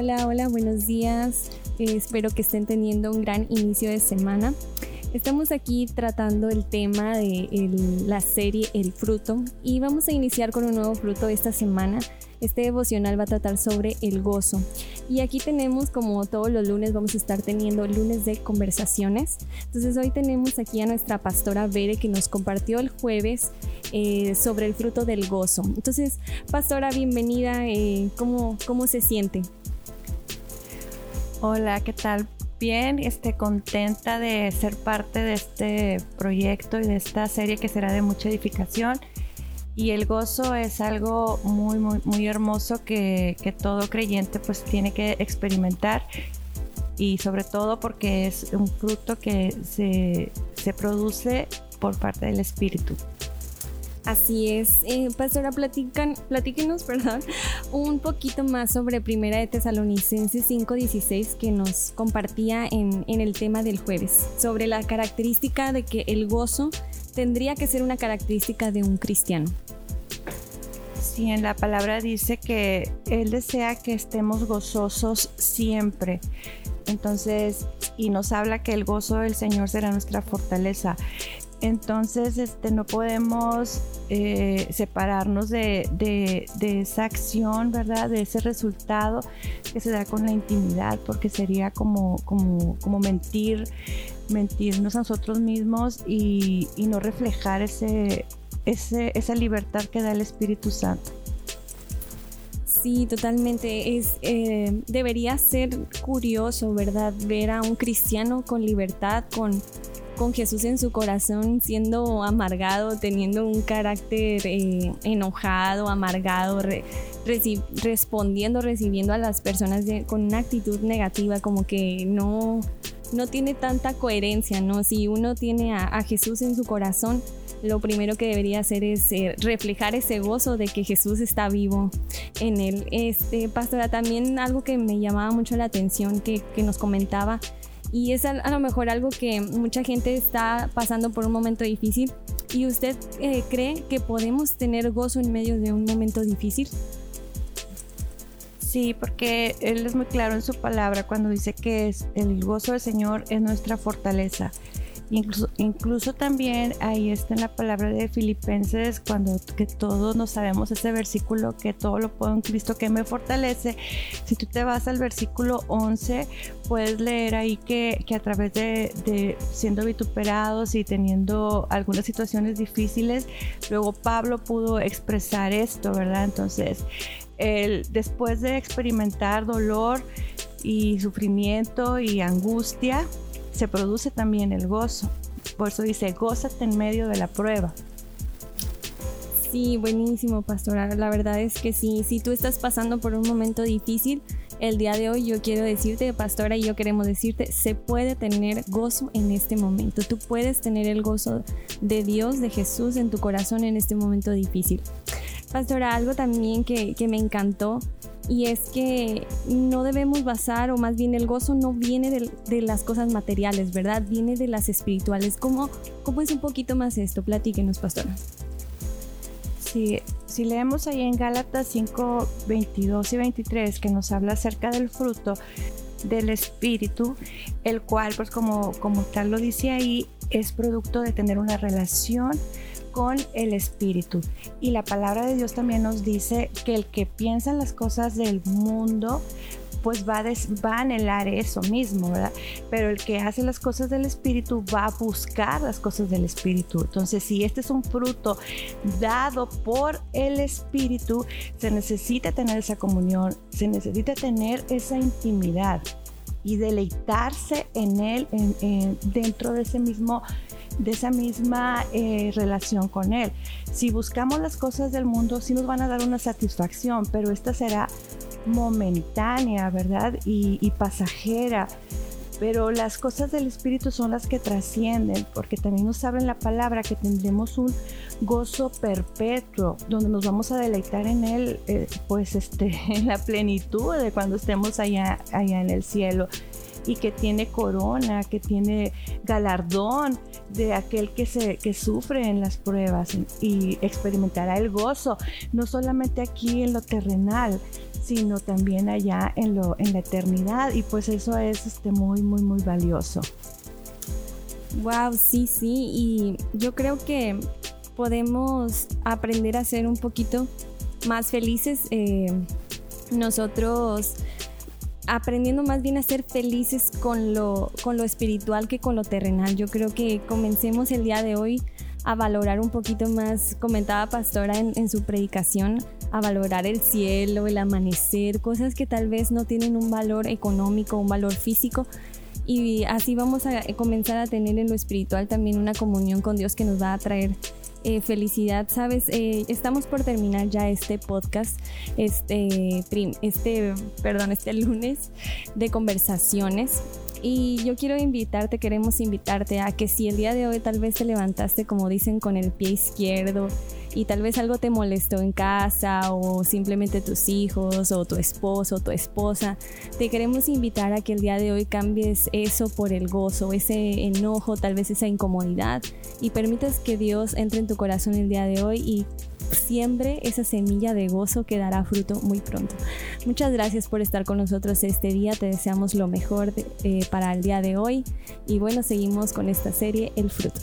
Hola, hola, buenos días. Eh, espero que estén teniendo un gran inicio de semana. Estamos aquí tratando el tema de la serie El fruto y vamos a iniciar con un nuevo fruto esta semana. Este devocional va a tratar sobre el gozo. Y aquí tenemos, como todos los lunes, vamos a estar teniendo lunes de conversaciones. Entonces hoy tenemos aquí a nuestra pastora Bere que nos compartió el jueves eh, sobre el fruto del gozo. Entonces, pastora, bienvenida. Eh, ¿cómo, ¿Cómo se siente? Hola, ¿qué tal? Bien, este, contenta de ser parte de este proyecto y de esta serie que será de mucha edificación. Y el gozo es algo muy, muy, muy hermoso que, que todo creyente pues tiene que experimentar y sobre todo porque es un fruto que se, se produce por parte del Espíritu. Así es. Eh, pastora, platican, platíquenos perdón, un poquito más sobre Primera de Tesalonicenses 5.16 que nos compartía en, en el tema del jueves, sobre la característica de que el gozo tendría que ser una característica de un cristiano. Sí, en la palabra dice que Él desea que estemos gozosos siempre. Entonces, y nos habla que el gozo del Señor será nuestra fortaleza. Entonces, este, no podemos eh, separarnos de, esa acción, ¿verdad? De ese resultado que se da con la intimidad, porque sería como, como, mentir, mentirnos a nosotros mismos y, no reflejar ese, esa libertad que da el Espíritu Santo. Sí, totalmente. Es, eh, debería ser curioso, ¿verdad? Ver a un cristiano con libertad, con con Jesús en su corazón, siendo amargado, teniendo un carácter eh, enojado, amargado, respondiendo, recibiendo a las personas con una actitud negativa, como que no, no tiene tanta coherencia, ¿no? Si uno tiene a, Jesús en su corazón, lo primero que debería hacer es eh, reflejar ese gozo de que Jesús está vivo en él. Este, pastora, también algo que me llamaba mucho la atención que, que nos comentaba y es a, lo mejor algo que mucha gente está pasando por un momento difícil. ¿Y usted eh, cree que podemos tener gozo en medio de un momento difícil? Sí, porque Él es muy claro en su palabra cuando dice que el gozo del Señor es nuestra fortaleza. Incluso, incluso también ahí está en la palabra de Filipenses, cuando que todos no sabemos ese versículo, que todo lo puedo en Cristo que me fortalece. Si tú te vas al versículo 11, puedes leer ahí que, que a través de, de, siendo vituperados y teniendo algunas situaciones difíciles, luego Pablo pudo expresar esto, ¿verdad? Entonces, él, después de experimentar dolor y sufrimiento y angustia, se produce también el gozo. Por eso dice, gózate en medio de la prueba. Sí, buenísimo, pastora. La verdad es que sí, si tú estás pasando por un momento difícil, el día de hoy yo quiero decirte, pastora, y yo queremos decirte, se puede tener gozo en este momento. Tú puedes tener el gozo de Dios, de Jesús en tu corazón en este momento difícil. Pastora, algo también que, que me encantó y es que no debemos basar, o más bien el gozo no viene de, las cosas materiales, ¿verdad? Viene de las espirituales. ¿Cómo, ¿Cómo es un poquito más esto? Platíquenos, pastora. Sí, si leemos ahí en Gálatas 5, 22 y 23, que nos habla acerca del fruto del espíritu, el cual, pues como, como tal lo dice ahí, es producto de tener una relación con el espíritu. Y la palabra de Dios también nos dice que el que piensa en las cosas del mundo, pues va, a anhelar eso mismo, ¿verdad? Pero el que hace las cosas del Espíritu va a buscar las cosas del Espíritu. Entonces, si este es un fruto dado por el Espíritu, se necesita tener esa comunión, se necesita tener esa intimidad y deleitarse en él dentro de ese mismo de esa misma eh, relación con Él. Si buscamos las cosas del mundo, sí nos van a dar una satisfacción, pero esta será momentánea, ¿verdad? Y, pasajera. Pero las cosas del Espíritu son las que trascienden, porque también nos habla en la palabra que tendremos un gozo perpetuo, donde nos vamos a deleitar en Él, eh, pues este, en la plenitud de cuando estemos allá, allá en el cielo y que tiene corona, que tiene galardón de aquel que, se, que sufre en las pruebas y experimentará el gozo, no solamente aquí en lo terrenal, sino también allá en, lo, en la eternidad. Y pues eso es este, muy, muy, muy valioso. Wow, sí, sí. Y yo creo que podemos aprender a ser un poquito más felices. Eh, nosotros aprendiendo más bien a ser felices con lo, con lo espiritual que con lo terrenal. Yo creo que comencemos el día de hoy a valorar un poquito más, comentaba Pastora en, en, su predicación, a valorar el cielo, el amanecer, cosas que tal vez no tienen un valor económico, un valor físico. Y así vamos a comenzar a tener en lo espiritual también una comunión con Dios que nos va a traer eh, felicidad, sabes, eh, estamos por terminar ya este podcast, este, este, perdón, este lunes de conversaciones. Y yo quiero invitarte, queremos invitarte a que si el día de hoy tal vez te levantaste, como dicen, con el pie izquierdo y tal vez algo te molestó en casa o simplemente tus hijos o tu esposo o tu esposa, te queremos invitar a que el día de hoy cambies eso por el gozo, ese enojo, tal vez esa incomodidad y permitas que Dios entre en tu corazón el día de hoy y siembre esa semilla de gozo que dará fruto muy pronto. Muchas gracias por estar con nosotros este día, te deseamos lo mejor eh, para el día de hoy y bueno, seguimos con esta serie El fruto.